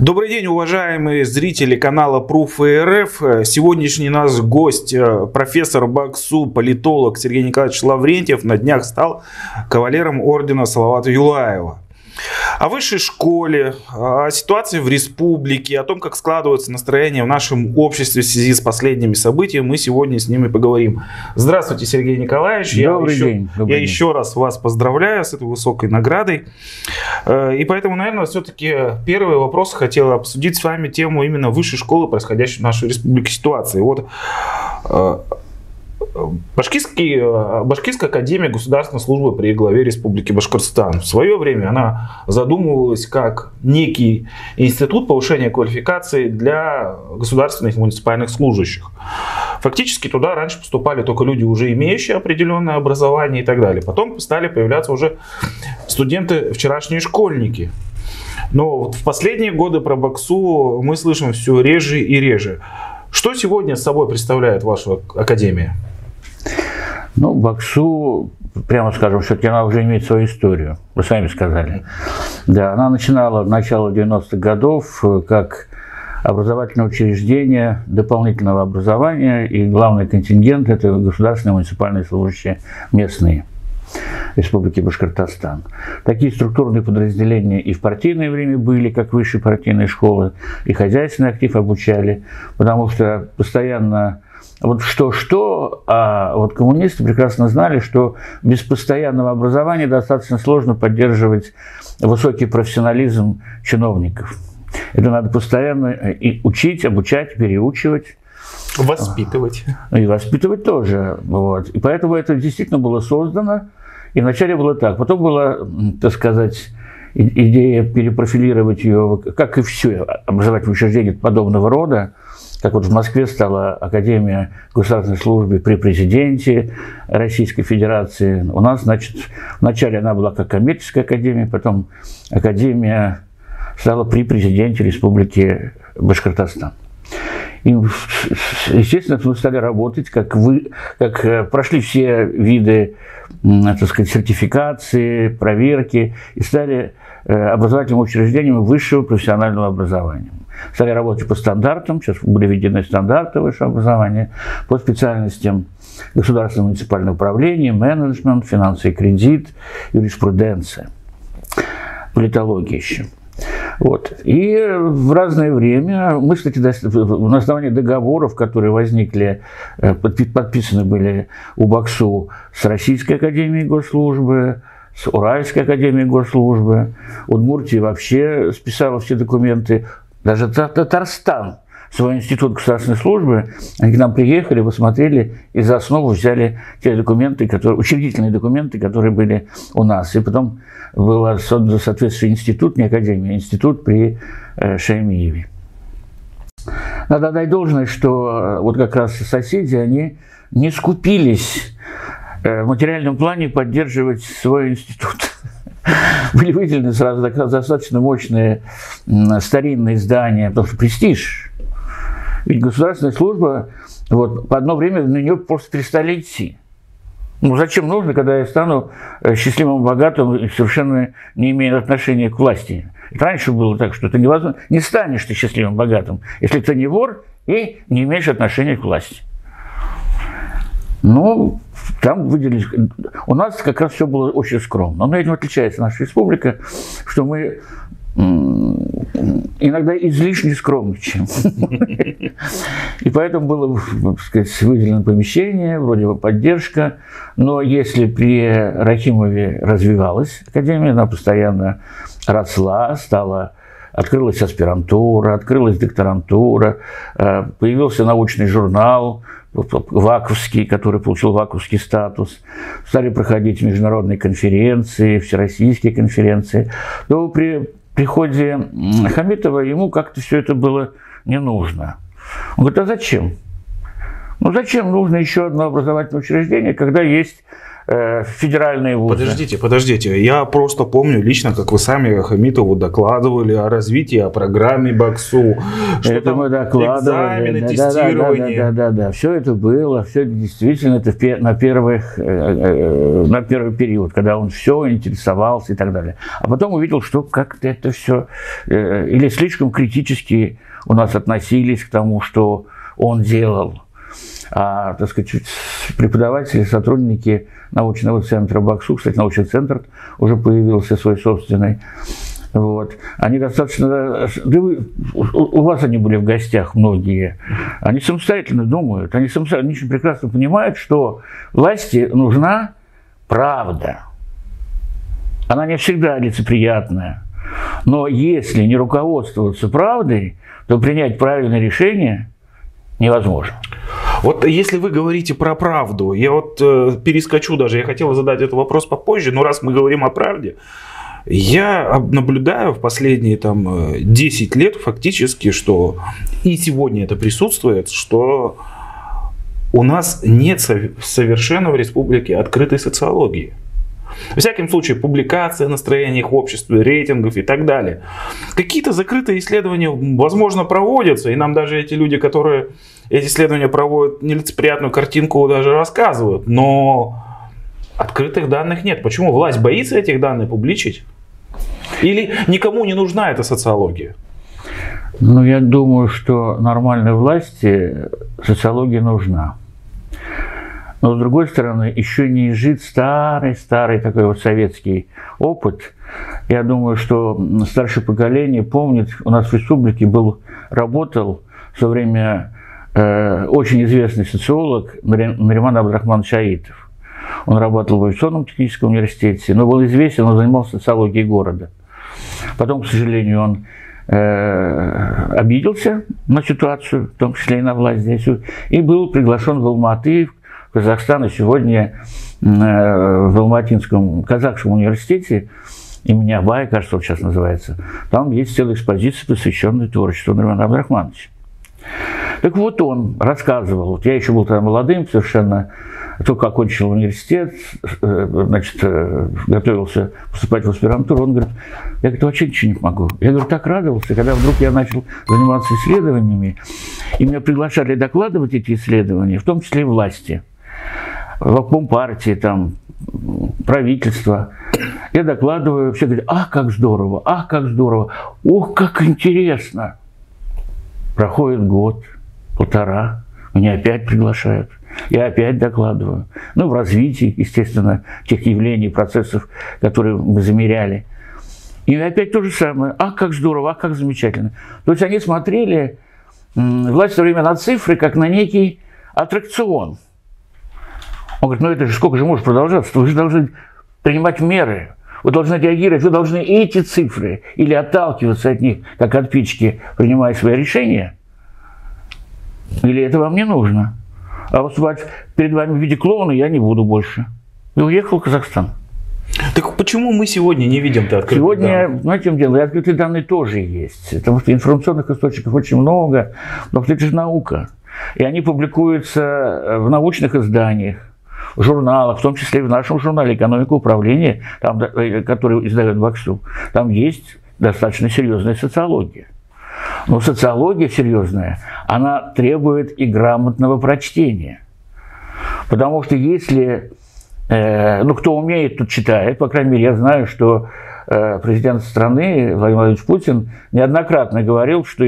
Добрый день, уважаемые зрители канала Proof РФ. Сегодняшний наш гость, э, профессор Баксу, политолог Сергей Николаевич Лаврентьев, на днях стал кавалером ордена Салавата Юлаева о высшей школе, о ситуации в республике, о том, как складывается настроение в нашем обществе в связи с последними событиями, мы сегодня с ними поговорим. Здравствуйте, Сергей Николаевич. Добрый я еще, день. Добрый я день. еще раз вас поздравляю с этой высокой наградой. Э, И поэтому, наверное, все-таки первый вопрос хотел обсудить с вами тему именно высшей школы, происходящей в нашей республике ситуации. Вот э, Башкирский, э, Башкирская академия государственной службы при главе Республики Башкортостан. В свое время она задумывалась как некий институт повышения квалификации для государственных и муниципальных служащих. Фактически туда раньше поступали только люди, уже имеющие определенное образование и так далее. Потом стали появляться уже студенты, вчерашние школьники. Но вот в последние годы про Баксу мы слышим все реже и реже. Что сегодня с собой представляет ваша академия? Ну, Баксу, прямо скажем, все-таки она уже имеет свою историю. Вы сами сказали. Да, она начинала в начало 90-х годов э, как образовательное учреждение дополнительного образования, и главный контингент – это государственные муниципальные служащие местные. Республики Башкортостан. Такие структурные подразделения и в партийное время были, как высшие партийные школы, и хозяйственный актив обучали, потому что постоянно вот что-что, а вот коммунисты прекрасно знали, что без постоянного образования достаточно сложно поддерживать высокий профессионализм чиновников. Это надо постоянно и учить, обучать, переучивать. Воспитывать. И воспитывать тоже. Вот. И поэтому это действительно было создано. И вначале было так. Потом была, так сказать, идея перепрофилировать ее, как и все образовательные учреждения подобного рода, как вот в Москве стала Академия государственной службы при президенте Российской Федерации. У нас, значит, вначале она была как коммерческая академия, потом Академия стала при президенте Республики Башкортостан. И, естественно, мы стали работать, как вы, как э, прошли все виды, так сказать, сертификации, проверки, и стали э, образовательным учреждением высшего профессионального образования. Стали работать по стандартам, сейчас были введены стандарты высшего образования, по специальностям государственного муниципального управления, менеджмент, финансы и кредит, юриспруденция, политология еще. Вот. И в разное время мы, кстати, на основании договоров, которые возникли, э, подпи- подписаны были у Баксу с Российской Академией Госслужбы, с Уральской Академией Госслужбы, Удмуртия вообще списала все документы, даже Та- Татарстан свой институт государственной службы, они к нам приехали, посмотрели и за основу взяли те документы, которые, учредительные документы, которые были у нас. И потом был создан соответствующий институт, не академия, а институт при э, Шаймиеве. Надо отдать должное, что э, вот как раз соседи, они не скупились э, в материальном плане поддерживать свой институт. Были выделены сразу достаточно мощные старинные здания, потому что престиж. Ведь государственная служба, вот, по одно время на нее просто перестали идти. Ну, зачем нужно, когда я стану э, счастливым, богатым и совершенно не имея отношения к власти? Это раньше было так, что ты невозможно, не станешь ты счастливым, богатым, если ты не вор и не имеешь отношения к власти. Ну, там выделились... У нас как раз все было очень скромно. Но этим отличается наша республика, что мы иногда излишне скромничаем. И поэтому было, так сказать, выделено помещение, вроде бы поддержка. Но если при Рахимове развивалась академия, она постоянно росла, стала Открылась аспирантура, открылась докторантура, э, появился научный журнал Ваковский, который получил Ваковский статус. Стали проходить международные конференции, всероссийские конференции. Но при приходе Хамитова ему как-то все это было не нужно. Он говорит, а зачем? Ну зачем нужно еще одно образовательное учреждение, когда есть федеральные вузы. Подождите, подождите. Я просто помню лично, как вы сами Хамитову докладывали о развитии, о программе БАКСУ. Что это мы докладывали. Экзамены, да, тестирование. Да, да, да, да, да. Все это было, все это действительно это на, первых, э, э, на первый период, когда он все интересовался и так далее. А потом увидел, что как-то это все или слишком критически у нас относились к тому, что он делал. А, так сказать, преподаватели, сотрудники научного центра Баксу, кстати, научный центр уже появился свой собственный, вот. Они достаточно... Да вы, у вас они были в гостях многие. Они самостоятельно думают. Они, самостоятельно, они очень прекрасно понимают, что власти нужна правда. Она не всегда лицеприятная. Но если не руководствоваться правдой, то принять правильное решение невозможно. Вот если вы говорите про правду, я вот э, перескочу даже, я хотел задать этот вопрос попозже, но раз мы говорим о правде, я наблюдаю в последние там 10 э, лет фактически, что и сегодня это присутствует, что у нас нет совершенно в республике открытой социологии. В всяком случае, публикация о настроениях в обществе, рейтингов и так далее. Какие-то закрытые исследования, возможно, проводятся, и нам даже эти люди, которые эти исследования проводят, нелицеприятную картинку даже рассказывают, но открытых данных нет. Почему власть боится этих данных публичить? Или никому не нужна эта социология? Ну, я думаю, что нормальной власти социология нужна. Но, с другой стороны, еще не изжит старый-старый такой вот советский опыт. Я думаю, что старшее поколение помнит, у нас в республике был, работал в свое время очень известный социолог Нариман Абдрахман Шаитов. Он работал в авиационном техническом университете, но был известен, он занимался социологией города. Потом, к сожалению, он э, обиделся на ситуацию, в том числе и на власть здесь, и был приглашен в Алматы, Казахстана сегодня э, в Алматинском казахском университете имени Абая, кажется, вот сейчас называется, там есть целая экспозиция, посвященная творчеству Нурмана Абдрахмановича. Так вот он рассказывал, вот я еще был тогда молодым совершенно, только окончил университет, э, значит, э, готовился поступать в аспирантуру, он говорит, я говорит, вообще ничего не могу. Я говорю, так радовался, когда вдруг я начал заниматься исследованиями, и меня приглашали докладывать эти исследования, в том числе и власти – в Компартии, там, правительство. Я докладываю, все говорят, ах, как здорово, ах, как здорово, ох, как интересно. Проходит год, полтора, меня опять приглашают. Я опять докладываю. Ну, в развитии, естественно, тех явлений, процессов, которые мы замеряли. И опять то же самое. Ах, как здорово, ах, как замечательно. То есть они смотрели власть в время на цифры, как на некий аттракцион – он говорит, ну это же сколько же может продолжаться? Вы же должны принимать меры, вы должны реагировать, вы должны эти цифры или отталкиваться от них, как от пички, принимая свои решения. Или это вам не нужно? А выступать перед вами в виде клоуна я не буду больше. И уехал в Казахстан. Так почему мы сегодня не видим открытых Сегодня, данных? знаете, чем дело? И открытые данные тоже есть. Потому что информационных источников очень много. Но это же наука. И они публикуются в научных изданиях журналах, в том числе и в нашем журнале «Экономика управления», там, э, который издает Баксу, там есть достаточно серьезная социология. Но социология серьезная, она требует и грамотного прочтения. Потому что если, э, ну, кто умеет, тот читает, по крайней мере, я знаю, что э, президент страны Владимир Владимирович Путин неоднократно говорил, что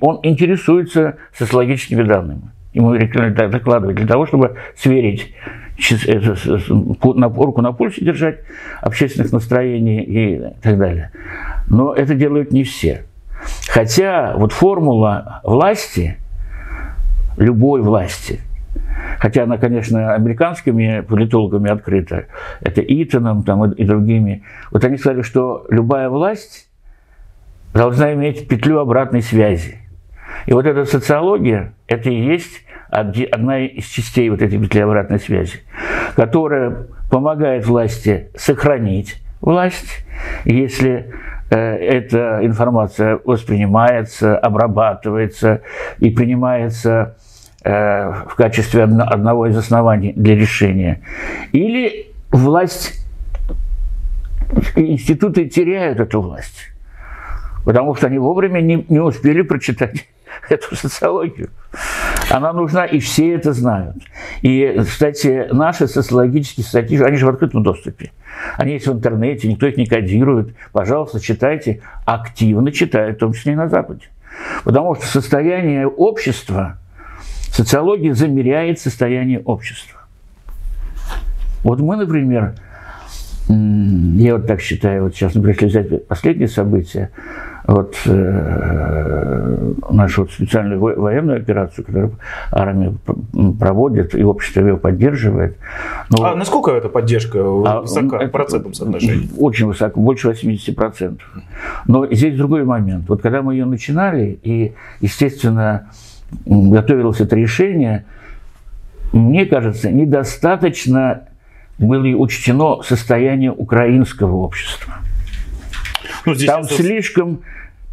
он интересуется социологическими данными. Ему рекомендуют докладывать для того, чтобы сверить на, руку на пульсе держать общественных настроений и так далее. Но это делают не все. Хотя вот формула власти, любой власти, хотя она, конечно, американскими политологами открыта, это Итоном там, и другими, вот они сказали, что любая власть должна иметь петлю обратной связи. И вот эта социология, это и есть одна из частей вот этой петли обратной связи, которая помогает власти сохранить власть, если э, эта информация воспринимается, обрабатывается и принимается э, в качестве одного из оснований для решения. Или власть, институты теряют эту власть, потому что они вовремя не, не успели прочитать эту социологию. Она нужна, и все это знают. И, кстати, наши социологические статьи, они же в открытом доступе. Они есть в интернете, никто их не кодирует. Пожалуйста, читайте, активно читают, в том числе и на Западе. Потому что состояние общества, социология замеряет состояние общества. Вот мы, например, я вот так считаю, вот сейчас, например, если взять последние события, вот э, нашу вот специальную военную операцию, которую армия проводит и общество ее поддерживает. Но, а насколько эта поддержка а, высока в процентном соотношении? Очень высоко, больше 80%. Но здесь другой момент. Вот когда мы ее начинали, и, естественно, готовилось это решение, мне кажется, недостаточно было учтено состояние украинского общества. Ну, здесь Там это... слишком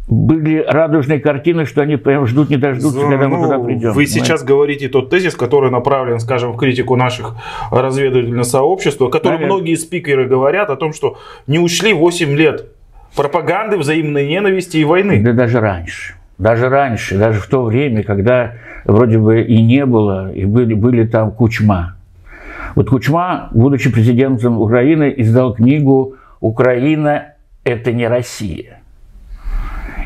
были радужные картины, что они прям ждут, не дождутся, ну, когда мы туда придем. Вы понимаете? сейчас говорите тот тезис, который направлен, скажем, в критику наших разведывательного сообщества, который Наверное. многие спикеры говорят о том, что не ушли 8 лет пропаганды, взаимной ненависти и войны. Да даже раньше. Даже раньше, даже в то время, когда вроде бы и не было, и были, были там Кучма. Вот Кучма, будучи президентом Украины, издал книгу «Украина – это не Россия».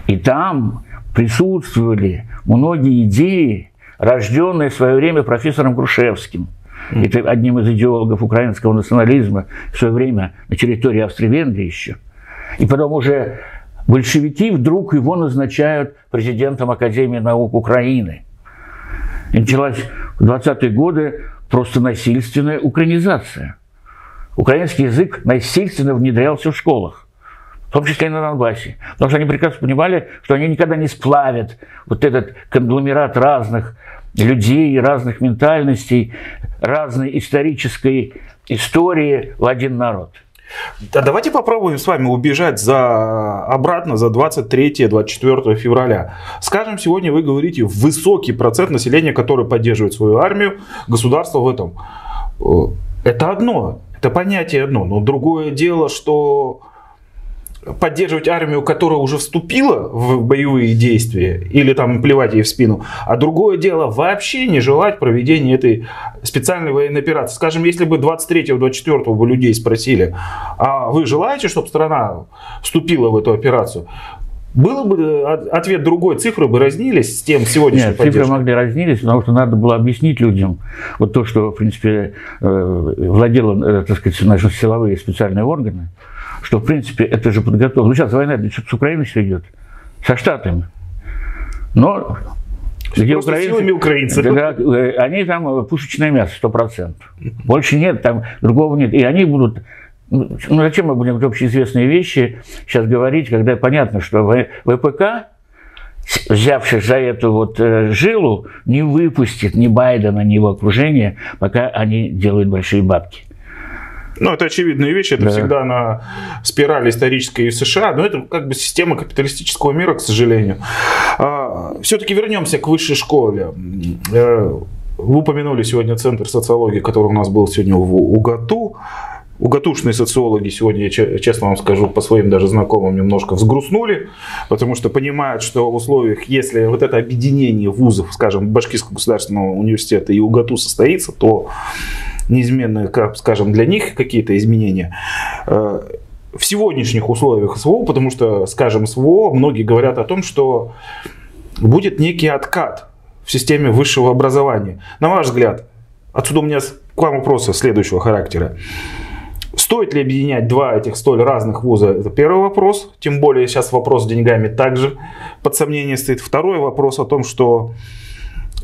И там присутствовали многие идеи, рожденные в свое время профессором Грушевским. Это одним из идеологов украинского национализма в свое время на территории Австро-Венгрии еще. И потом уже большевики вдруг его назначают президентом Академии наук Украины. И началась в 20-е годы просто насильственная украинизация. Украинский язык насильственно внедрялся в школах в том числе и на Донбассе. Потому что они прекрасно понимали, что они никогда не сплавят вот этот конгломерат разных людей, разных ментальностей, разной исторической истории в один народ. Да, давайте попробуем с вами убежать за, обратно за 23-24 февраля. Скажем, сегодня вы говорите высокий процент населения, который поддерживает свою армию, государство в этом. Это одно, это понятие одно, но другое дело, что поддерживать армию, которая уже вступила в боевые действия, или там плевать ей в спину. А другое дело вообще не желать проведения этой специальной военной операции. Скажем, если бы 23-24 бы людей спросили, а вы желаете, чтобы страна вступила в эту операцию? Было бы э, ответ другой, цифры бы разнились с тем сегодняшним Нет, цифры могли разнились, потому что надо было объяснить людям вот то, что, в принципе, э, владело, э, так сказать, наши силовые специальные органы, что, в принципе, это же подготовка. Ну, сейчас война с Украиной все идет, со Штатами. Но где украинцы, силами украинцев. Да, э, они там пушечное мясо, сто процентов. Больше нет, там другого нет. И они будут... Ну, ну зачем мы будем общеизвестные вещи сейчас говорить, когда понятно, что ВПК, взявшись за эту вот э, жилу, не выпустит ни Байдена, ни его окружение, пока они делают большие бабки. Ну, это очевидная вещь, это да. всегда на спирали исторической в США, но это как бы система капиталистического мира, к сожалению. А, все-таки вернемся к высшей школе. Э, вы упомянули сегодня Центр социологии, который у нас был сегодня в УГАТУ. Угатушные социологи сегодня, я честно вам скажу, по своим даже знакомым немножко взгрустнули, потому что понимают, что в условиях, если вот это объединение вузов, скажем, Башкирского государственного университета и УГАТУ состоится, то неизменные, скажем, для них какие-то изменения э, в сегодняшних условиях СВО, потому что, скажем, СВО, многие говорят о том, что будет некий откат в системе высшего образования. На ваш взгляд, отсюда у меня к вам вопросы следующего характера. Стоит ли объединять два этих столь разных вуза? Это первый вопрос. Тем более сейчас вопрос с деньгами также под сомнение стоит. Второй вопрос о том, что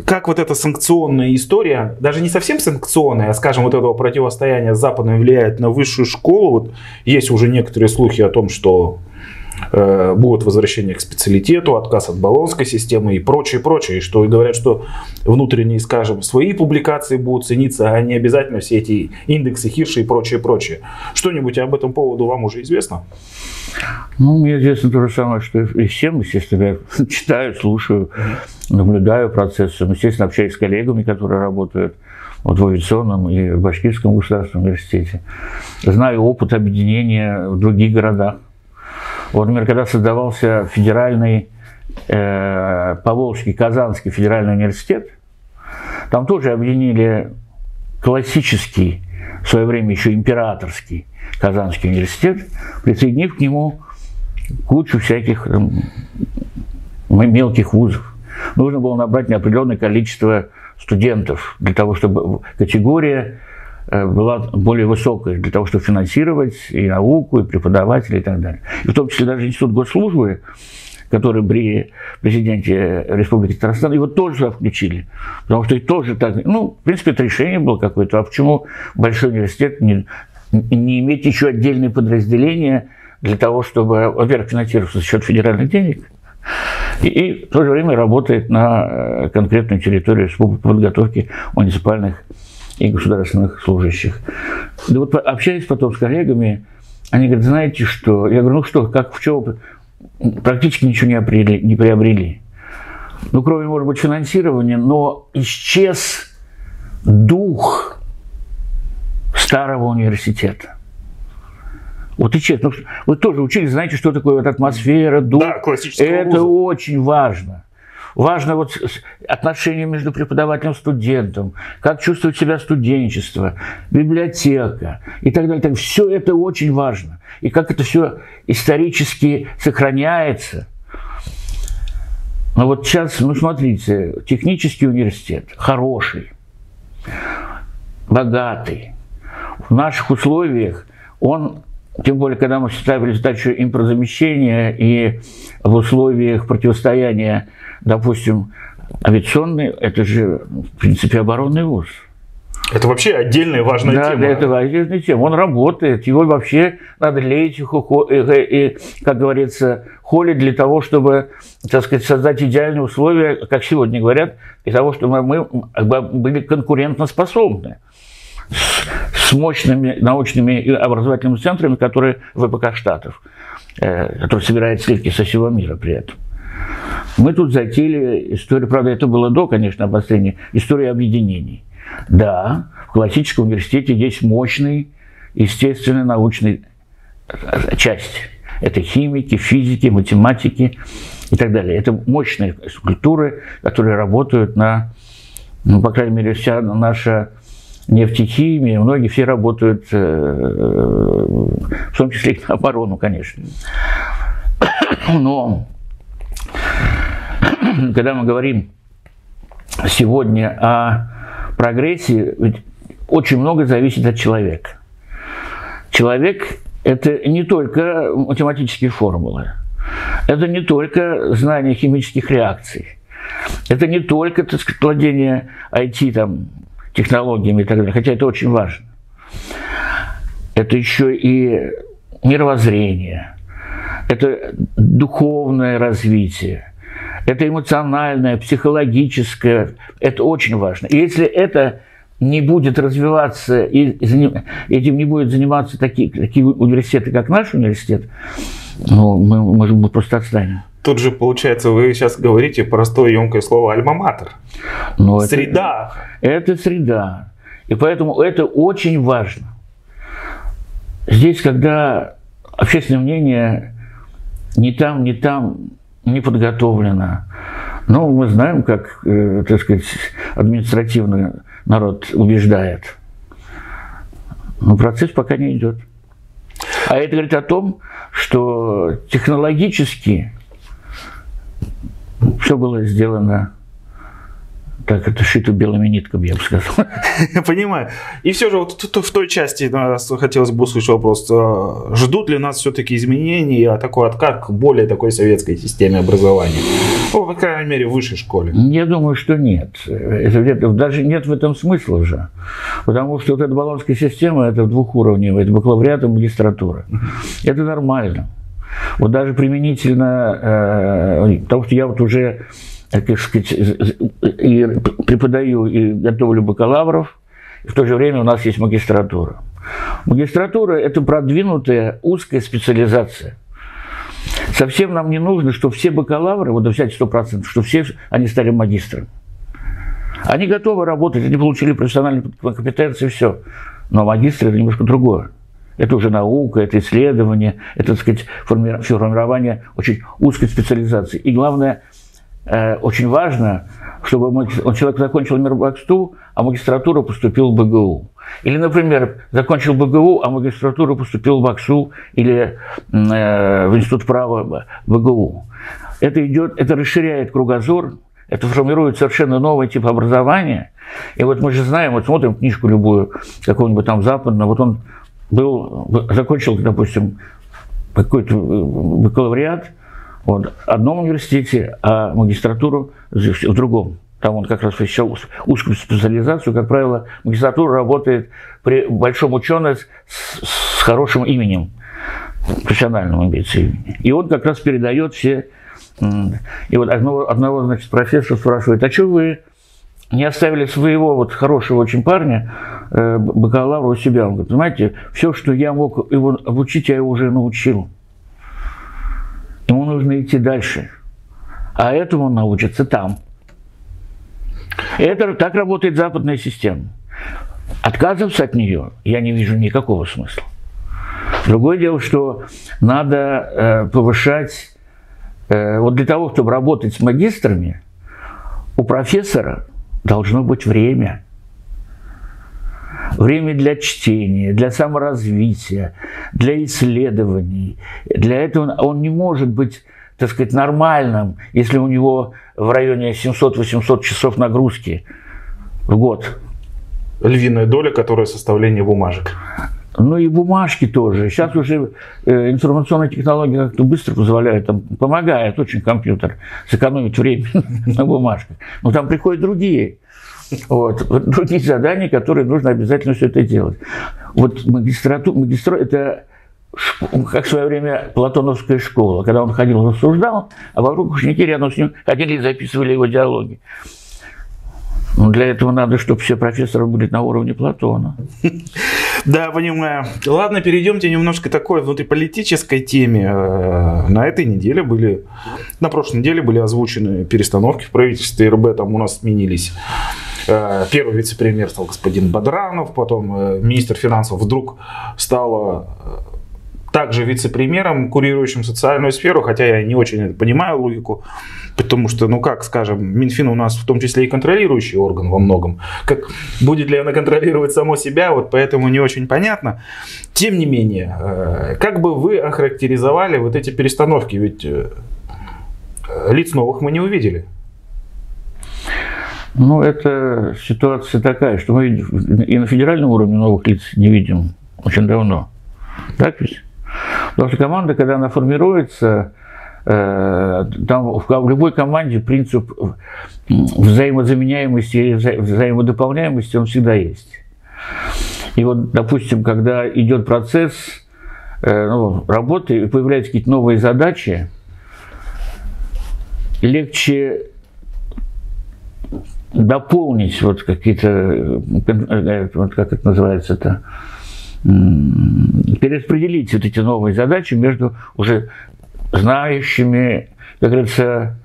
как вот эта санкционная история, даже не совсем санкционная, а, скажем, вот этого противостояния с Западом влияет на высшую школу. Вот есть уже некоторые слухи о том, что э, будет возвращение к специалитету, отказ от баллонской системы и прочее, прочее. Что говорят, что внутренние, скажем, свои публикации будут цениться, а не обязательно все эти индексы Хирша и прочее, прочее. Что-нибудь об этом поводу вам уже известно? Ну, мне известно то же самое, что и всем, естественно, я читаю, слушаю, наблюдаю процессы, естественно, общаюсь с коллегами, которые работают вот в авиационном и в Башкирском государственном университете. Знаю опыт объединения в других городах. Вот, например, когда создавался федеральный э, Поволжский, Казанский федеральный университет, там тоже объединили классический, в свое время еще императорский Казанский университет, присоединив к нему кучу всяких там, мелких вузов. Нужно было набрать неопределенное количество студентов для того, чтобы категория была более высокой, для того, чтобы финансировать и науку, и преподавателей и так далее. И в том числе даже Институт госслужбы, который при президенте Республики Татарстан, его тоже включили. Потому что и тоже так, ну, в принципе, это решение было какое-то. А почему большой университет не, не иметь еще отдельные подразделения для того, чтобы, во-первых, финансироваться за счет федеральных денег, и, и в то же время работает на э, конкретную территорию республики подготовки муниципальных и государственных служащих. Да вот общаясь потом с коллегами, они говорят, знаете что? Я говорю, ну что, как в чем? Практически ничего не, приобрели, не приобрели. Ну, кроме, может быть, финансирования, но исчез дух старого университета. Вот и честно, ну, вы тоже учились, знаете, что такое вот атмосфера, дух. Да, Это очень важно. Важно вот отношения между преподавателем и студентом, как чувствует себя студенчество, библиотека и так далее. Так, все это очень важно. И как это все исторически сохраняется. Но вот сейчас, ну смотрите, технический университет хороший, богатый. В наших условиях он тем более, когда мы ставили задачу импортозамещения и в условиях противостояния, допустим, авиационной, это же, в принципе, оборонный вуз. Это вообще отдельная важная да, тема. Да, это отдельная тема. Он работает, его вообще надо леять, и, как говорится, холить для того, чтобы, так сказать, создать идеальные условия, как сегодня говорят, для того, чтобы мы были конкурентоспособны мощными научными и образовательными центрами, которые ВПК Штатов, э, который собирает сливки со всего мира при этом. Мы тут затеяли историю, правда, это было до, конечно, обострения, историю объединений. Да, в классическом университете есть мощный, естественный научный э, часть. Это химики, физики, математики и так далее. Это мощные скульптуры, которые работают на, ну, по крайней мере, вся наша нефтехимия, многие все работают, э, в том числе и на оборону, конечно. Но когда мы говорим сегодня о прогрессе, ведь очень много зависит от человека. Человек – это не только математические формулы, это не только знание химических реакций, это не только так сказать, владение IT там, технологиями и так далее, хотя это очень важно. Это еще и мировоззрение, это духовное развитие, это эмоциональное, психологическое, это очень важно. И если это не будет развиваться, и этим не будет заниматься такие, такие университеты, как наш университет, ну, мы, мы, мы просто отстанем. Тут же, получается, вы сейчас говорите простое емкое слово «альма-матер». Но среда. Это, это среда. И поэтому это очень важно. Здесь, когда общественное мнение не там, не там не подготовлено, ну, мы знаем, как, э, так сказать, административно народ убеждает. Но процесс пока не идет. А это говорит о том, что технологически все было сделано так, это шито белыми нитками, я бы сказал. Понимаю. И все же вот в той части хотелось бы услышать вопрос. А, ждут ли нас все-таки изменений, а такой откат к более такой советской системе образования? Ну, по крайней мере, в высшей школе. Я думаю, что нет. Это, даже нет в этом смысла уже. Потому что вот эта баллонская система, это двухуровневая, это бакалавриат и магистратура. Это нормально. Вот даже применительно, э, потому что я вот уже, так сказать, и преподаю и готовлю бакалавров, и в то же время у нас есть магистратура. Магистратура – это продвинутая узкая специализация. Совсем нам не нужно, что все бакалавры, вот взять 100%, что все они стали магистрами. Они готовы работать, они получили профессиональные компетенции, все. Но магистр – это немножко другое. Это уже наука, это исследование, это, так сказать, формирование очень узкой специализации. И главное, э, очень важно, чтобы человек закончил Мирбаксту, а магистратура поступил в БГУ. Или, например, закончил БГУ, а магистратура поступил в БАКСУ или э, в Институт права БГУ. Это идет, это расширяет кругозор, это формирует совершенно новый тип образования. И вот мы же знаем, вот смотрим книжку любую, какого-нибудь там западного, вот он был, закончил, допустим, какой-то э, бакалавриат вот, в одном университете, а магистратуру в другом. Там он как раз освещал узкую специализацию. Как правило, магистратура работает при большом ученом с, с хорошим именем, профессиональным имеется имени. И он как раз передает все и вот одного, одного значит, профессора спрашивает, а что вы не оставили своего вот хорошего очень парня, э, бакалавра у себя? Он говорит, понимаете, все, что я мог его обучить, я его уже научил. Ему нужно идти дальше. А этому он научится там. Это так работает западная система. Отказываться от нее я не вижу никакого смысла. Другое дело, что надо э, повышать Э, вот для того, чтобы работать с магистрами, у профессора должно быть время. Время для чтения, для саморазвития, для исследований. Для этого он не может быть, так сказать, нормальным, если у него в районе 700-800 часов нагрузки в год. Львиная доля, которая составление бумажек. Ну и бумажки тоже. Сейчас уже э, информационные технологии как-то быстро позволяют, там, помогает очень компьютер сэкономить время на бумажках. Но там приходят другие. Вот, другие задания, которые нужно обязательно все это делать. Вот магистратура, магистра, это как в свое время Платоновская школа, когда он ходил, рассуждал, а вокруг ученики рядом с ним ходили и записывали его диалоги. Но для этого надо, чтобы все профессоры были на уровне Платона. Да, понимаю. Ладно, перейдемте немножко такой внутриполитической теме. Э, на этой неделе были, на прошлой неделе были озвучены перестановки в правительстве РБ, там у нас сменились э, Первый вице-премьер стал господин Бадранов, потом э, министр финансов вдруг стала также вице-премьером, курирующим социальную сферу, хотя я не очень понимаю логику, потому что, ну как, скажем, Минфин у нас в том числе и контролирующий орган во многом. Как будет ли она контролировать само себя, вот поэтому не очень понятно. Тем не менее, э, как бы вы охарактеризовали вот эти перестановки, ведь э, лиц новых мы не увидели. Ну, это ситуация такая, что мы и на федеральном уровне новых лиц не видим очень давно. Так ведь? Потому что команда, когда она формируется, э, там в любой команде принцип взаимозаменяемости или взаимодополняемости, он всегда есть. И вот, допустим, когда идет процесс э, ну, работы и появляются какие-то новые задачи, легче дополнить вот какие-то, э, вот как это называется-то, перераспределить вот эти новые задачи между уже знающими, как говорится,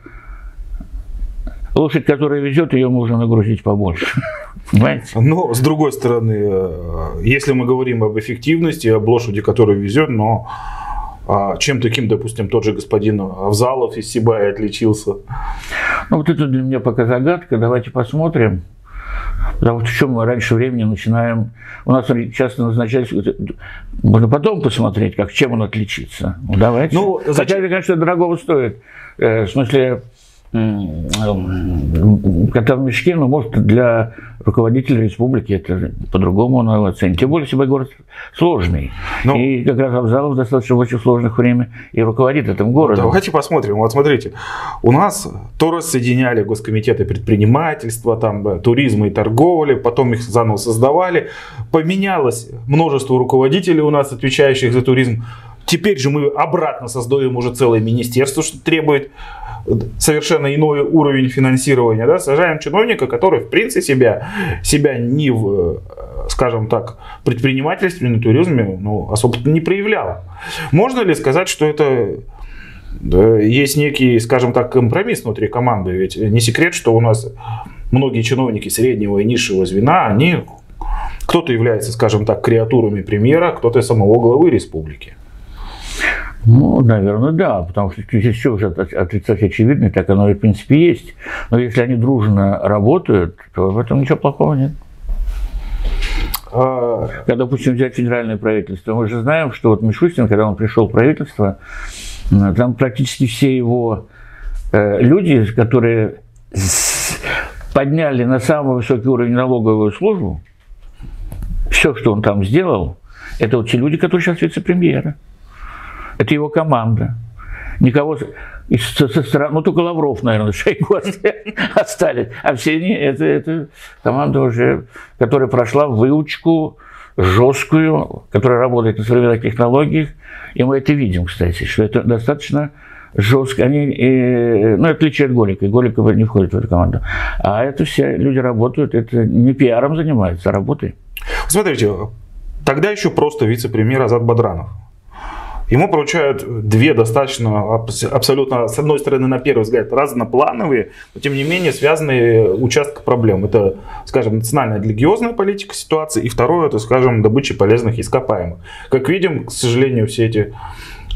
лошадь, которая везет, ее можно нагрузить побольше. Понимаете? Но, с другой стороны, э, если мы говорим об эффективности, об лошади, которая везет, но а чем таким, допустим, тот же господин Авзалов из Сибая отличился? Ну, вот это для меня пока загадка. Давайте посмотрим. Потому что чем мы раньше времени начинаем... У нас часто назначается... Можно потом посмотреть, как, чем он отличится. Ну, давайте. Ну, зачем? Хотя, конечно, дорогого стоит. Э, в смысле, кота в мешке, но может для руководителя республики это по-другому он его оценит. Тем более, если город сложный. Ну, и как раз Абзалов достаточно в очень сложных время и руководит этим городом. Давайте посмотрим. Вот смотрите, у нас то рассоединяли госкомитеты предпринимательства, там, э, туризма и торговли, потом их заново создавали. Поменялось множество руководителей у нас, отвечающих за туризм. Теперь же мы обратно создаем уже целое министерство, что требует совершенно иной уровень финансирования, да, сажаем чиновника, который в принципе себя, себя ни в, скажем так, предпринимательстве, на туризме ну, особо не проявлял. Можно ли сказать, что это Да, есть некий, скажем так, компромисс внутри команды. Ведь не секрет, что у нас многие чиновники среднего и низшего звена, они кто-то является, скажем так, креатурами премьера, кто-то самого главы республики. Ну, наверное, да, потому что здесь все уже отрицать очевидно, так оно и в принципе есть. Но если они дружно работают, то в этом ничего плохого нет. Когда, допустим, взять федеральное правительство, мы же знаем, что вот Мишустин, когда он пришел в правительство, там практически все его э, люди, которые подняли на самый высокий уровень налоговую службу, все, что он там сделал, это вот те люди, которые сейчас вице-премьеры. Это его команда. Никого из, со, стороны, ну только Лавров, наверное, Шойгу остались. А все они, это, это команда уже, которая прошла выучку жесткую, которая работает на современных технологиях. И мы это видим, кстати, что это достаточно жестко. Они, э, ну, отличие от Голика. Голиков не входит в эту команду. А это все люди работают, это не пиаром занимаются, а работой. Смотрите, тогда еще просто вице-премьер Азат Бадранов. Ему поручают две достаточно абсолютно, с одной стороны, на первый взгляд, разноплановые, но тем не менее связанные участки проблем. Это, скажем, национальная религиозная политика ситуации, и второе, это, скажем, добыча полезных ископаемых. Как видим, к сожалению, все эти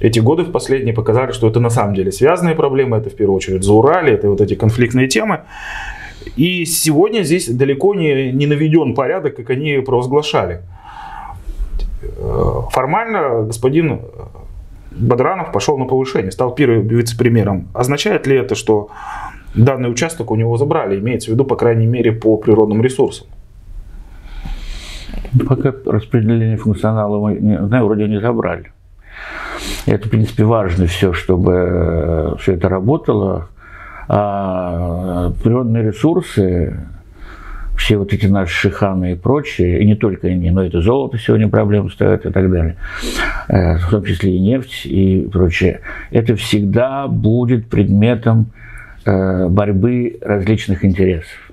эти годы в последние показали, что это на самом деле связанные проблемы, это в первую очередь за Урале, это вот эти конфликтные темы. И сегодня здесь далеко не, не наведен порядок, как они провозглашали. Формально господин Бодранов пошел на повышение, стал первым вице-премьером. Означает ли это, что данный участок у него забрали? Имеется в виду, по крайней мере, по природным ресурсам. Пока распределение функционала мы, не, знаю, вроде не забрали. Это, в принципе, важно все, чтобы э, все это работало. А природные ресурсы, все вот эти наши шиханы и прочие, и не только они, но это золото сегодня проблем ставят и так далее, э, в том числе и нефть и прочее, это всегда будет предметом э, борьбы различных интересов.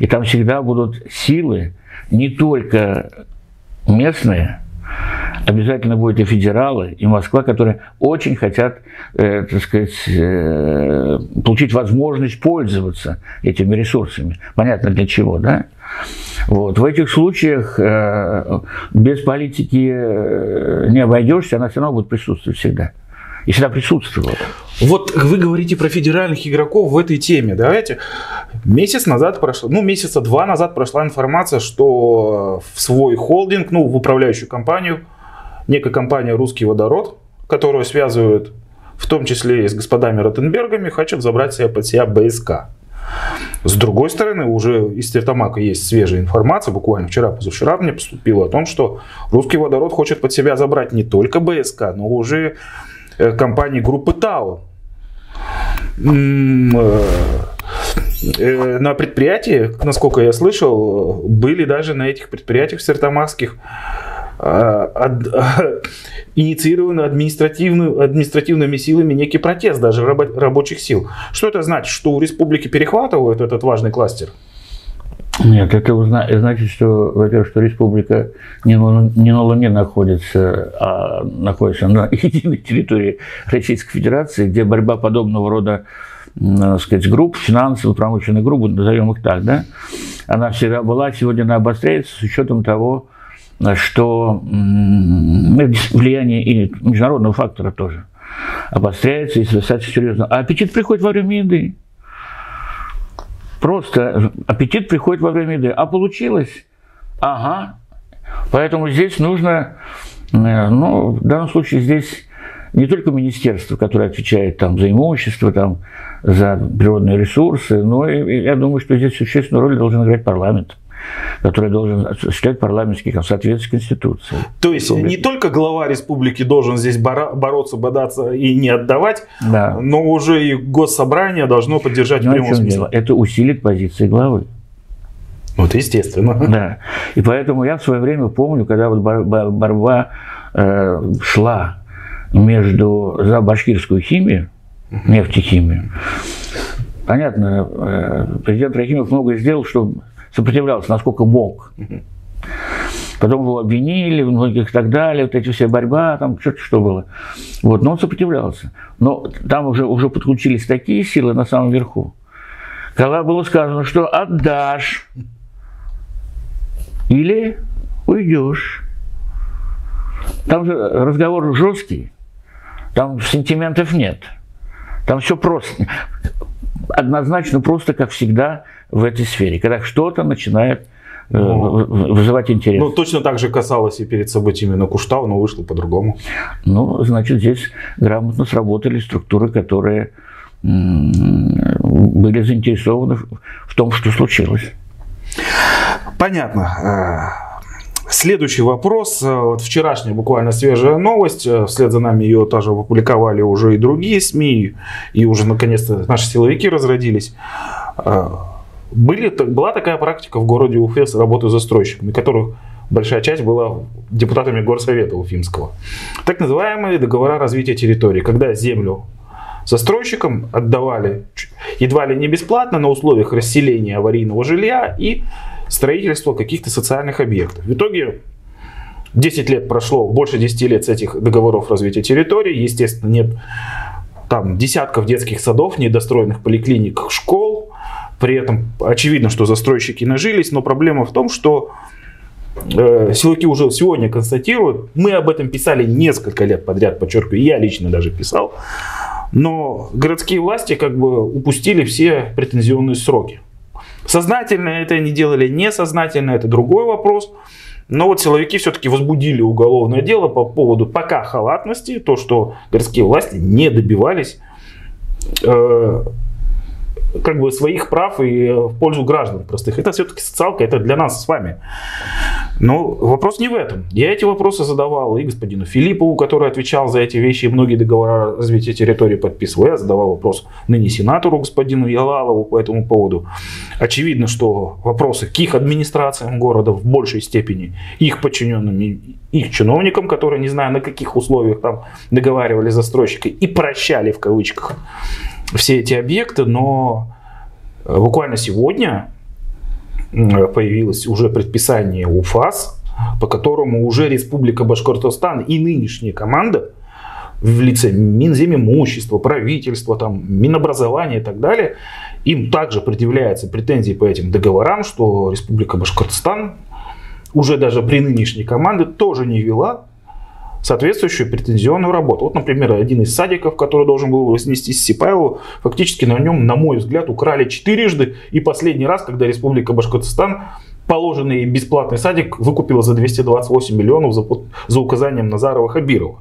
И там всегда будут силы не только местные, обязательно будут и федералы, и Москва, которые очень хотят, э, так сказать, э, получить возможность пользоваться этими ресурсами. Понятно для чего, да? Вот. В этих случаях э, без политики э, не обойдешься, она все равно будет присутствовать всегда. И всегда присутствовала. Вот вы говорите про федеральных игроков в этой теме. Давайте. Месяц назад прошло, ну, месяца два назад прошла информация, что в свой холдинг, ну, в управляющую компанию – некая компания «Русский водород», которую связывают в том числе и с господами Ротенбергами, хочет забрать себе под себя БСК. С другой стороны, уже из Тертамака есть свежая информация, буквально вчера, позавчера мне поступило о том, что русский водород хочет под себя забрать не только БСК, но уже э, компании группы ТАО. Э, э, на предприятии, насколько я слышал, были даже на этих предприятиях сертамакских инициированы административную, административными силами некий протест даже рабочих сил. Что это значит? Что у республики перехватывают этот важный кластер? Нет, это значит, что, во-первых, что республика не на, не на Луне находится, а находится на единой территории Российской Федерации, где борьба подобного рода так сказать, групп, финансовых, промышленных групп, назовем их так, да, она всегда была, сегодня она обостряется с учетом того, что влияние и международного фактора тоже обостряется и достаточно серьезно. А аппетит приходит во время еды. Просто аппетит приходит во время еды. А получилось? Ага. Поэтому здесь нужно, э, ну, в данном случае здесь не только министерство, которое отвечает там за имущество, там, за природные ресурсы, но и, я думаю, что здесь существенную роль должен играть парламент который должен осуществлять парламентский в соответствии с Конституцией. То есть не только глава республики должен здесь бороться, бодаться и не отдавать, да. но уже и госсобрание должно поддержать ну, в прямом смысле. Дело? Это усилит позиции главы. Вот естественно. Да. И поэтому я в свое время помню, когда вот борьба э, шла между за башкирскую химию, нефтехимию. Понятно, э, президент Рахимов многое сделал, чтобы сопротивлялся, насколько мог. Потом его обвинили, многих и так далее, вот эти все борьба, там что-то что было. Вот, но он сопротивлялся. Но там уже, уже подключились такие силы на самом верху, когда было сказано, что отдашь или уйдешь. Там же разговор жесткий, там сентиментов нет. Там все просто. Однозначно просто, как всегда, в этой сфере. Когда что-то начинает э, ну, вызывать интерес. Ну, точно так же касалось и перед событиями на Куштау, но вышло по-другому. Ну, значит, здесь грамотно сработали структуры, которые были заинтересованы в том, что случилось. Понятно. Э, следующий вопрос. Э, вот вчерашняя буквально свежая новость. Вслед за нами ее тоже опубликовали уже и другие СМИ. И уже наконец-то наши силовики разродились. Были, была такая практика в городе Уфе с работой застройщиками, которых большая часть была депутатами горсовета Уфимского. Так называемые договора развития территории, когда землю застройщикам отдавали едва ли не бесплатно на условиях расселения аварийного жилья и строительства каких-то социальных объектов. В итоге 10 лет прошло, больше 10 лет с этих договоров развития территории. Естественно, нет там десятков детских садов, недостроенных поликлиник, школ. При этом очевидно, что застройщики нажились, но проблема в том, что э, силовики уже сегодня констатируют, мы об этом писали несколько лет подряд, подчеркиваю, я лично даже писал, но городские власти как бы упустили все претензионные сроки. Сознательно это они делали, несознательно, это другой вопрос. Но вот силовики все-таки возбудили уголовное дело по поводу пока халатности, то, что городские власти не добивались э, как бы своих прав и в пользу граждан простых. Это все-таки социалка, это для нас с вами. Но вопрос не в этом. Я эти вопросы задавал и господину Филиппову, который отвечал за эти вещи, и многие договора развития территории подписывал. Я задавал вопрос ныне сенатору господину Ялалову по этому поводу. Очевидно, что вопросы к их администрациям города в большей степени, их подчиненным, их чиновникам, которые не знаю на каких условиях там договаривали застройщики и прощали в кавычках все эти объекты, но э, буквально сегодня появилось уже предписание УФАС, по которому уже Республика Башкортостан и нынешняя команда в лице Минземимущества, правительства, там, Минобразования и так далее, им также предъявляются претензии по этим договорам, что Республика Башкортостан уже даже при нынешней команде тоже не вела соответствующую претензионную работу. Вот, например, один из садиков, который должен был вознестись Сипайлову, фактически на нем, на мой взгляд, украли четырежды. И последний раз, когда Республика Башкортостан положенный бесплатный садик выкупила за 228 миллионов за, за указанием Назарова Хабирова.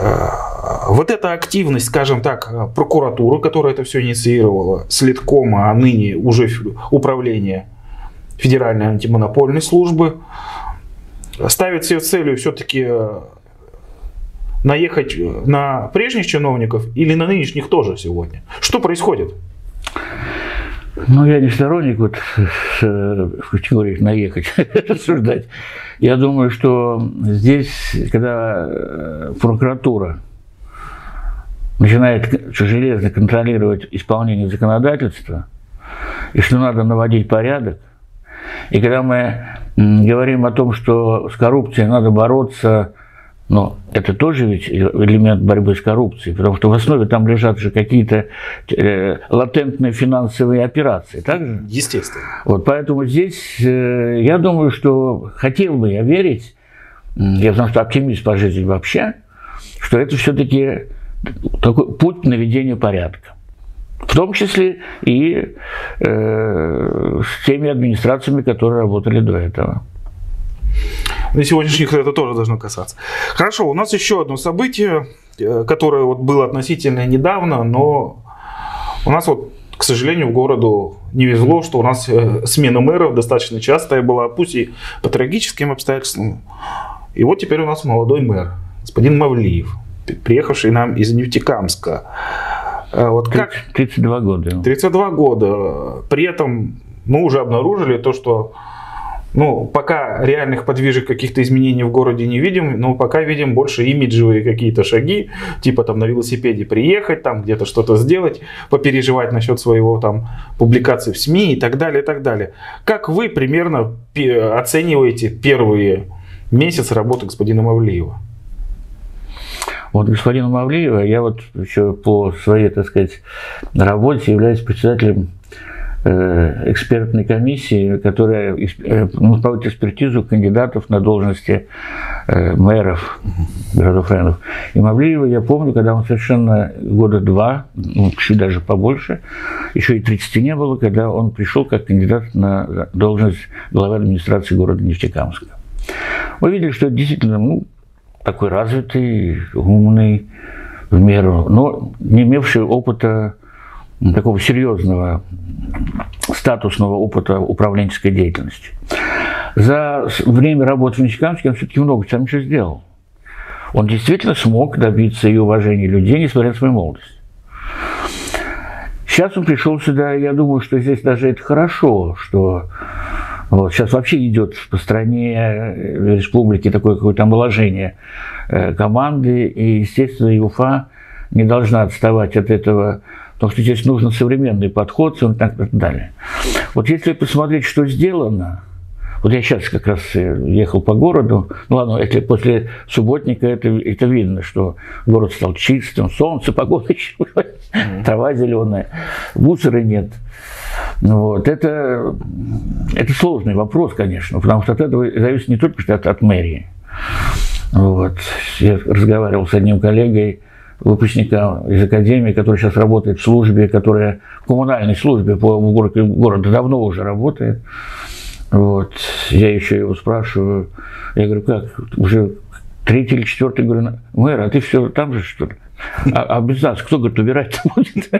А, вот эта активность, скажем так, прокуратуры, которая это все инициировала, следкома, а ныне уже управление Федеральной антимонопольной службы, ставит себе целью все-таки э, наехать на прежних чиновников или на нынешних тоже сегодня? Что происходит? Ну, я не сторонник вот в теории наехать, рассуждать. Я думаю, что здесь, когда э, прокуратура начинает железно контролировать исполнение законодательства, и что надо наводить порядок, и когда мы говорим о том, что с коррупцией надо бороться, но это тоже ведь элемент борьбы с коррупцией, потому что в основе там лежат же какие-то э, латентные финансовые операции, так же? Естественно. Вот поэтому здесь э, я думаю, что хотел бы я верить, я знаю, что оптимист по жизни вообще, что это все-таки такой путь наведения порядка в том числе и э, с теми администрациями, которые работали до этого. На сегодняшних это тоже должно касаться. Хорошо, у нас еще одно событие, э, которое вот было относительно недавно, но у нас вот, к сожалению, в городу не везло, что у нас э, смена мэров достаточно частая была, пусть и по трагическим обстоятельствам. И вот теперь у нас молодой мэр, господин Мавлиев, приехавший нам из Нефтекамска. А вот как... 32 года. 32 года. При этом мы уже обнаружили то, что ну, пока реальных подвижек каких-то изменений в городе не видим, но пока видим больше имиджевые какие-то шаги, типа там на велосипеде приехать, там где-то что-то сделать, попереживать насчет своего там публикации в СМИ и так далее, и так далее. Как вы примерно оцениваете первые месяцы работы господина Мавлиева? Вот господина Мавлиева, я вот еще по своей, так сказать, работе являюсь председателем Э, экспертной комиссии, которая э, ну, проводит экспертизу кандидатов на должности э, мэров городов районов. И Мавлиева я помню, когда он совершенно года два, ну, чуть даже побольше, еще и 30 не было, когда он пришел как кандидат на должность главы администрации города Нефтекамска. Мы видели, что это действительно ну, такой развитый, умный, в меру, но не имевший опыта такого серьезного статусного опыта управленческой деятельности. За время работы в Нефтекамске он все-таки много чем еще сделал. Он действительно смог добиться и уважения людей, несмотря на свою молодость. Сейчас он пришел сюда, и я думаю, что здесь даже это хорошо, что вот, сейчас вообще идет по стране э, республики такое какое-то омоложение э, команды, и, естественно, ЮФА не должна отставать от этого Потому что здесь нужен современный подход и так далее. Вот если посмотреть, что сделано, вот я сейчас как раз э, ехал по городу, ну ладно, это после субботника это, это видно, что город стал чистым, солнце, погода mm-hmm. трава зеленая, мусора нет. Вот. Это, это сложный вопрос, конечно, потому что от этого зависит не только от, от мэрии. Вот. Я разговаривал с одним коллегой, выпускника из академии, который сейчас работает в службе, которая в коммунальной службе по городу, города давно уже работает. Вот. Я еще его спрашиваю, я говорю, как, уже третий или четвертый, говорю, мэр, а ты все там же, что ли? А, а без нас кто, говорит, убирать будет?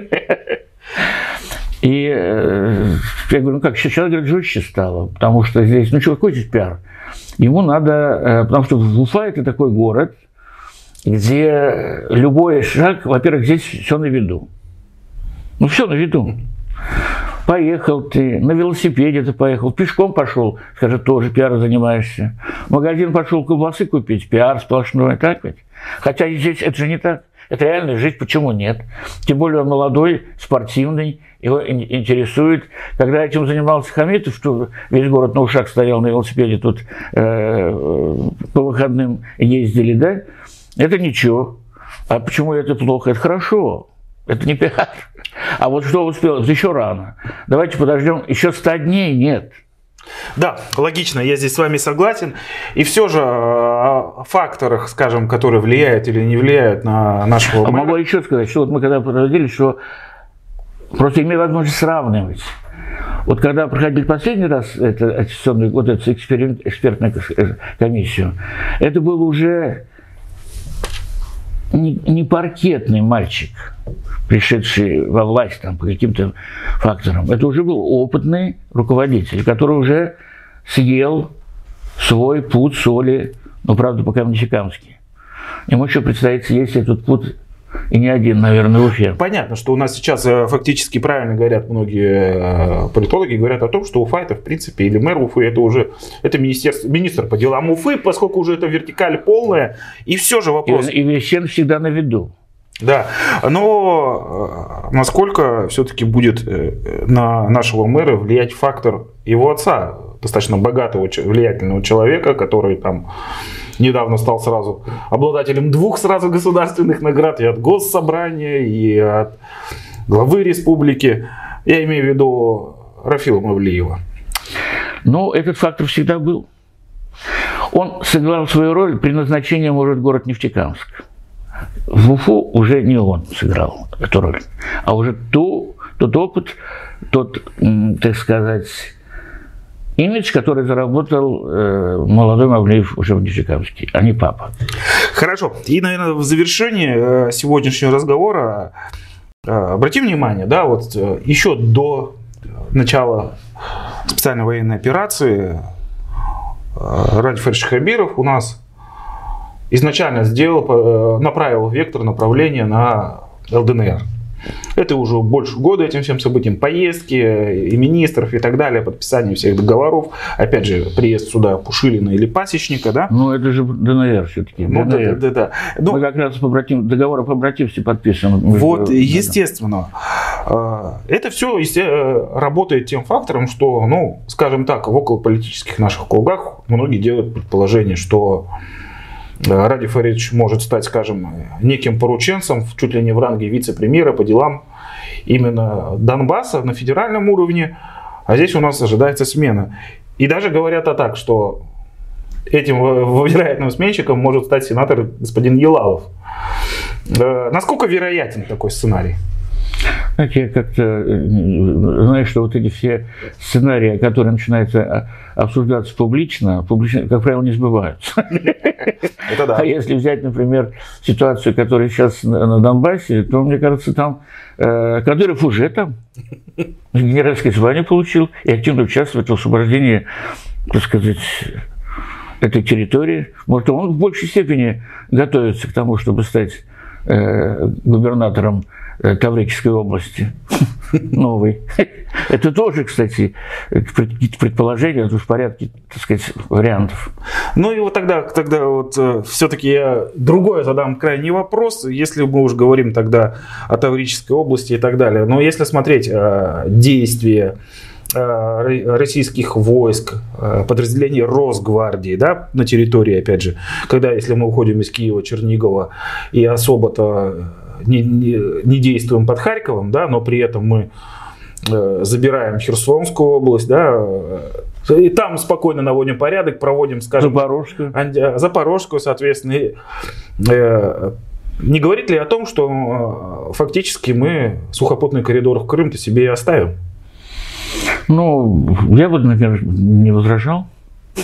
И э, я говорю, ну как, сейчас, говорит, жестче стало, потому что здесь, ну что, какой здесь пиар? Ему надо, э, потому что Уфа – это такой город – где любой шаг, во-первых, здесь все на виду. Ну, все на виду. Поехал ты, на велосипеде ты поехал, пешком пошел, скажи, тоже пиаром занимаешься. В магазин пошел колбасы купить, пиар сплошной, так ведь? Хотя здесь это же не так. Это реальная жизнь, почему нет? Тем более он молодой, спортивный, его интересует. Когда этим занимался Хамитов, что весь город на ушах стоял на велосипеде, тут э, по выходным ездили, да? Это ничего. А почему это плохо? Это хорошо. Это не пиар. А вот что успел, еще рано. Давайте подождем. Еще 100 дней нет. Да, логично, я здесь с вами согласен. И все же о факторах, скажем, которые влияют или не влияют на нашего а Могу еще сказать, что вот мы когда проводили, что просто имею возможность сравнивать. Вот когда проходили последний раз это, вот эту экспертную комиссию, это было уже не, паркетный мальчик, пришедший во власть там, по каким-то факторам. Это уже был опытный руководитель, который уже съел свой путь соли, ну, правда, пока в Нефтекамске. Ему еще предстоит съесть этот путь и не один, наверное, в Уфе. Понятно, что у нас сейчас э, фактически правильно говорят многие э, политологи, говорят о том, что Уфа это в принципе, или мэр Уфы, это уже это министерство, министр по делам Уфы, поскольку уже это вертикаль полная. И все же вопрос. И, и всем всегда на виду. Да, но э, насколько все-таки будет на нашего мэра влиять фактор его отца, достаточно богатого, влиятельного человека, который там недавно стал сразу обладателем двух сразу государственных наград и от Госсобрания, и от главы республики. Я имею в виду Рафила Мавлиева. Ну, этот фактор всегда был. Он сыграл свою роль при назначении, может, город Нефтекамск. В Уфу уже не он сыграл эту роль, а уже ту, тот опыт, тот, так сказать, имидж, который заработал э, молодой Мавлеев уже в Нефтекамске, а не папа. Хорошо. И, наверное, в завершении э, сегодняшнего разговора э, обратим внимание, да, вот э, еще до начала специальной военной операции Ради Фариш Хабиров у нас изначально сделал, направил вектор направления на ЛДНР. Это уже больше года этим всем событиям. Поездки и министров и так далее, подписание всех договоров. Опять же, приезд сюда Пушилина или Пасечника, да? Ну, это же ДНР все-таки. Ну, да, да, да. Ну, Мы как раз побратим, договор о побратимстве подписан. Вот, естественно. э, Это все работает тем фактором, что, ну, скажем так, в околополитических наших кругах многие делают предположение, что э, Ради Фаридович может стать, скажем, неким порученцем, чуть ли не в ранге вице-премьера по делам именно Донбасса на федеральном уровне, а здесь у нас ожидается смена. И даже говорят о так, что этим э, вероятным сменщиком может стать сенатор господин Елалов. Э, Насколько вероятен такой сценарий? Знаете, я как-то э, знаю, что вот эти все сценарии, которые начинаются а, обсуждаться публично, публично, как правило, не сбываются. Это да. А если взять, например, ситуацию, которая сейчас на Донбассе, то, мне кажется, там э, Кадыров уже там генеральское звание получил и активно участвует в освобождении, так сказать, этой территории. Может, он в большей степени готовится к тому, чтобы стать э, губернатором Таврической области новый. Это тоже, кстати, пред- предположение, это в порядке, так сказать, вариантов. Ну и вот тогда, тогда вот все-таки я другой задам крайний вопрос, если мы уж говорим тогда о Таврической области и так далее. Но если смотреть э, действия э, ро- российских войск, э, подразделений Росгвардии, да, на территории, опять же, когда, если мы уходим из Киева, Чернигова и особо-то не, не, не действуем под Харьковом, да, но при этом мы э, забираем Херсонскую область, да, э, и там спокойно наводим порядок, проводим, скажем, Запорожскую. Анди- Запорожскую, соответственно. и, э, не говорит ли о том, что э, фактически мы сухопутный коридор в Крым-то себе и оставим? Ну, я бы, например, не возражал,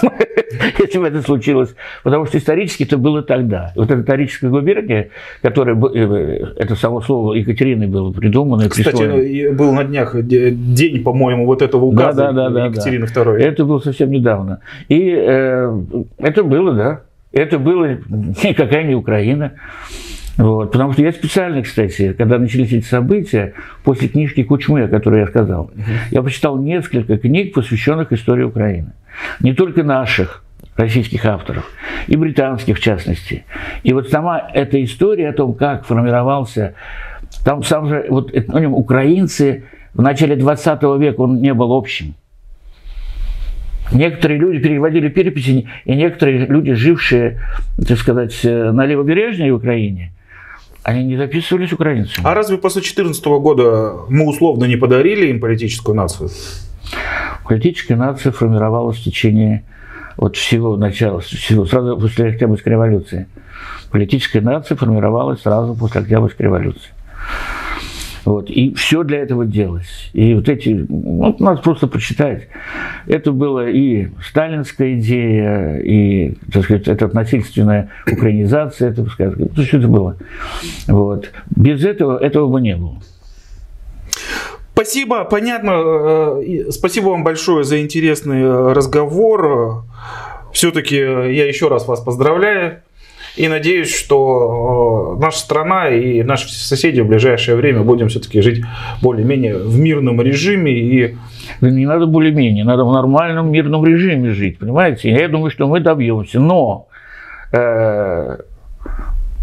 если бы это случилось. Потому что исторически это было тогда. Вот эта историческая губерния, которая, э, это само слово Екатериной было придумано Кстати, присвоено. был на днях де- день, по-моему, вот этого указа Да, да, да, да, Екатерины II. Это было совсем недавно. И э, это было, да. Это было никакая не Украина. Вот. Потому что я специально, кстати, когда начались эти события, после книжки Кучмы, о которой я сказал, я почитал несколько книг, посвященных истории Украины. Не только наших, российских авторов, и британских в частности. И вот сама эта история о том, как формировался, там сам же, вот это, ну, украинцы в начале 20 века, он не был общим. Некоторые люди переводили переписи, и некоторые люди, жившие, так сказать, э, на левобережной Украине, они не записывались украинцами. А разве после 2014 года мы условно не подарили им политическую нацию? Политическая нация формировалась в течение вот всего начала, всего, сразу после Октябрьской революции. Политическая нация формировалась сразу после Октябрьской революции. Вот. И все для этого делалось. И вот эти, ну, надо просто прочитать. Это была и сталинская идея, и, так сказать, это насильственная украинизация, это, сказать, ну, все это было. Вот. Без этого этого бы не было. Спасибо, понятно. Э, Спасибо вам большое за интересный э, разговор. Все-таки я еще раз вас поздравляю. И надеюсь, что э, наша страна и наши соседи в ближайшее время будем все-таки жить более-менее в мирном режиме. И Да не надо более-менее, надо в нормальном мирном режиме жить, понимаете? Я думаю, что мы добьемся, но э,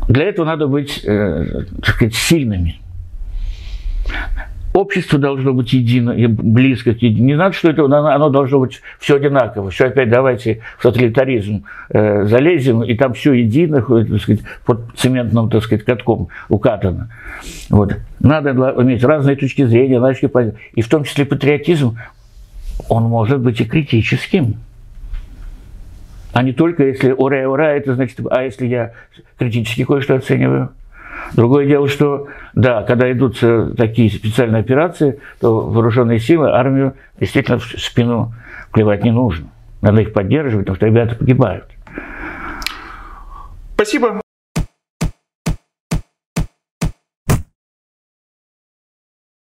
для этого надо быть, э, так сказать, сильными. Общество должно быть едино, близко к. Не надо, что это, оно должно быть все одинаково. Все опять давайте в тоталитаризм э, залезем, и там все едино, так сказать, под цементным, так сказать, катком укатано. Вот. Надо иметь разные точки зрения, разные позиции. И в том числе патриотизм, он может быть и критическим. А не только если ура, ура, это значит, а если я критически кое-что оцениваю. Другое дело, что, да, когда идут э, такие специальные операции, то вооруженные силы, армию действительно в спину плевать не нужно. Надо их поддерживать, потому что ребята погибают. спасибо.